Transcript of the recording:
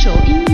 手臂